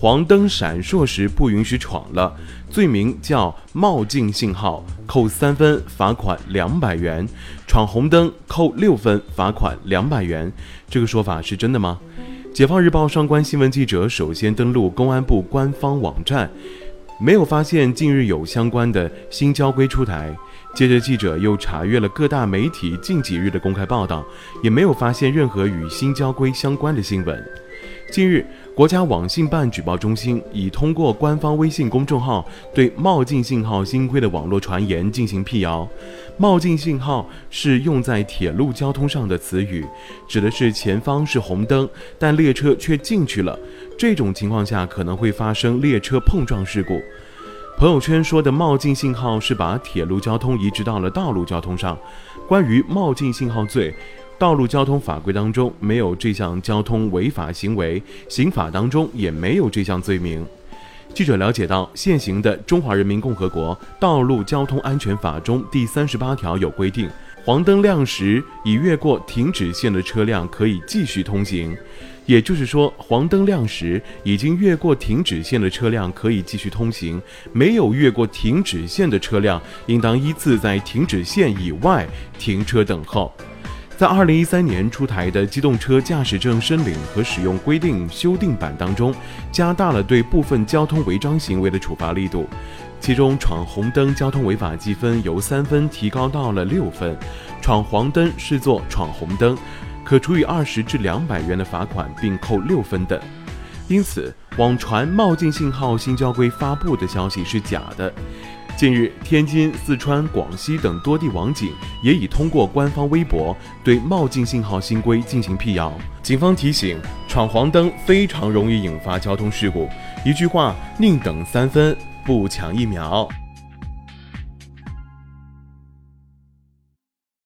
黄灯闪烁时不允许闯了，罪名叫冒进信号，扣三分，罚款两百元；闯红灯扣六分，罚款两百元。这个说法是真的吗？解放日报上官新闻记者首先登录公安部官方网站。没有发现近日有相关的新交规出台，接着记者又查阅了各大媒体近几日的公开报道，也没有发现任何与新交规相关的新闻。近日，国家网信办举报中心已通过官方微信公众号对冒进信号新规的网络传言进行辟谣。冒进信号是用在铁路交通上的词语，指的是前方是红灯，但列车却进去了。这种情况下可能会发生列车碰撞事故。朋友圈说的冒进信号是把铁路交通移植到了道路交通上。关于冒进信号罪。道路交通法规当中没有这项交通违法行为，刑法当中也没有这项罪名。记者了解到，现行的《中华人民共和国道路交通安全法》中第三十八条有规定，黄灯亮时已越过停止线的车辆可以继续通行。也就是说，黄灯亮时已经越过停止线的车辆可以继续通行，没有越过停止线的车辆应当依次在停止线以外停车等候。在二零一三年出台的《机动车驾驶证申领和使用规定》修订版当中，加大了对部分交通违章行为的处罚力度，其中闯红灯交通违法记分由三分提高到了六分，闯黄灯视作闯红灯，可处以二十至两百元的罚款，并扣六分等。因此，网传冒进信号新交规发布的消息是假的。近日，天津、四川、广西等多地网警也已通过官方微博对冒进信号新规进行辟谣。警方提醒：闯黄灯非常容易引发交通事故，一句话，宁等三分，不抢一秒。